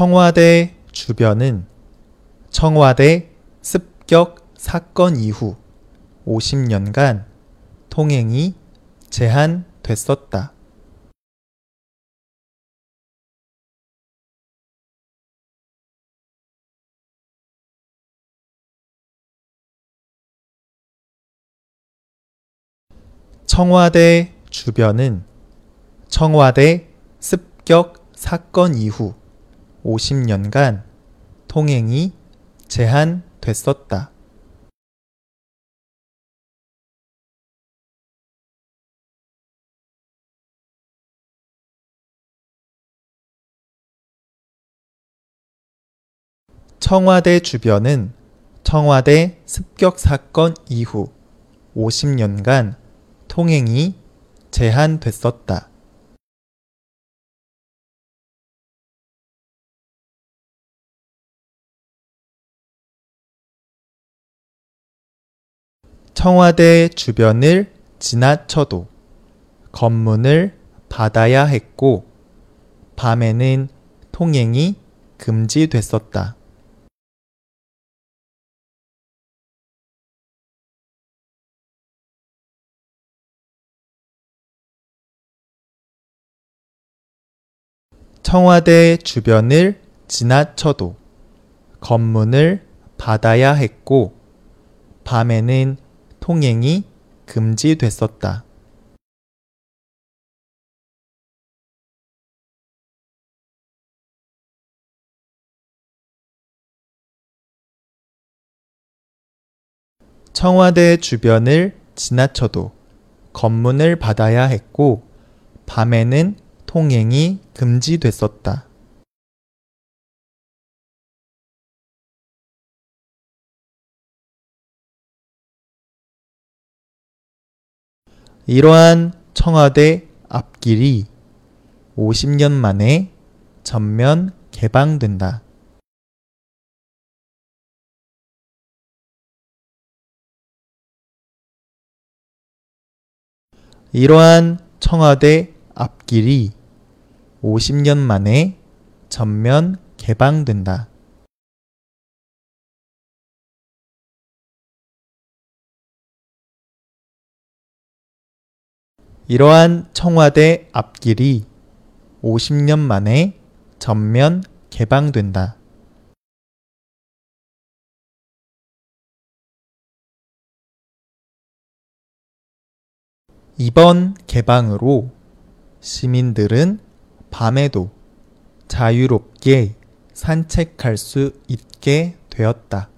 청와대 주변은 청와대 습격 사건 이후 50년간 통행이 제한됐었다. 청와대 주변은 청와대 습격 사건 이후 50년간 통행이 제한됐었다. 청와대 주변은 청와대 습격 사건 이후 50년간 통행이 제한됐었다. 청와대 주변을 지나쳐도 검문을 받아야 했고, 밤에는 통행이 금지됐었다. 청와대 주변을 지나쳐도 검문을 받아야 했고, 밤에는 통행이 금지됐었다. 청와대 주변을 지나쳐도 검문을 받아야 했고, 밤에는 통행이 금지됐었다. 이러한 청와대 앞길이 50년 만에 전면 개방된다. 이러한 청와대 앞길이 50년 만에 전면 개방된다. 이러한 청와대 앞길이 50년 만에 전면 개방된다. 이번 개방으로 시민들은 밤에도 자유롭게 산책할 수 있게 되었다.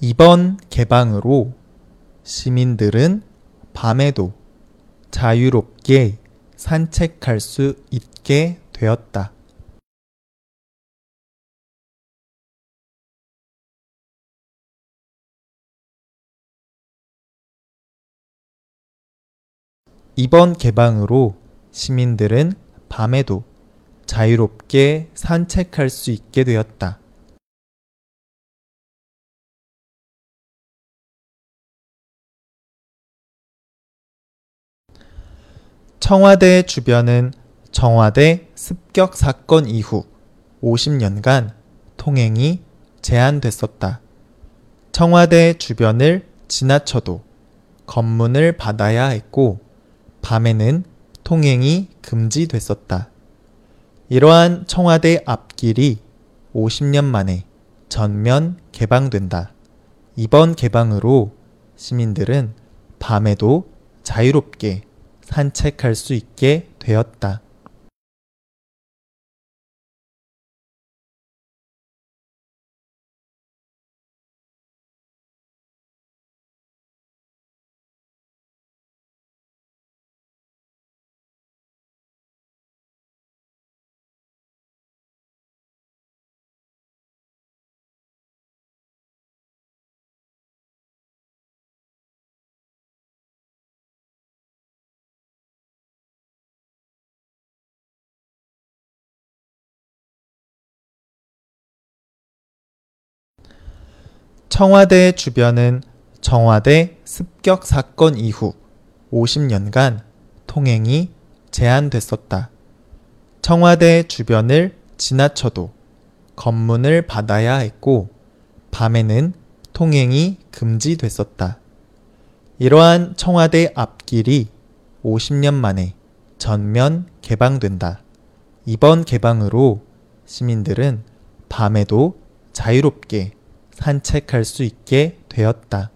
이번 개방으로 시민들은 밤에도 자유롭게 산책할 수 있게 되었다. 이번 개방으로 시민들은 밤에도 자유롭게 산책할 수 있게 되었다. 청와대 주변은 청와대 습격 사건 이후 50년간 통행이 제한됐었다. 청와대 주변을 지나쳐도 검문을 받아야 했고, 밤에는 통행이 금지됐었다. 이러한 청와대 앞길이 50년 만에 전면 개방된다. 이번 개방으로 시민들은 밤에도 자유롭게 산책할 수 있게 되었다. 청와대 주변은 청와대 습격 사건 이후 50년간 통행이 제한됐었다. 청와대 주변을 지나쳐도 검문을 받아야 했고, 밤에는 통행이 금지됐었다. 이러한 청와대 앞길이 50년 만에 전면 개방된다. 이번 개방으로 시민들은 밤에도 자유롭게 산책할 수 있게 되었다.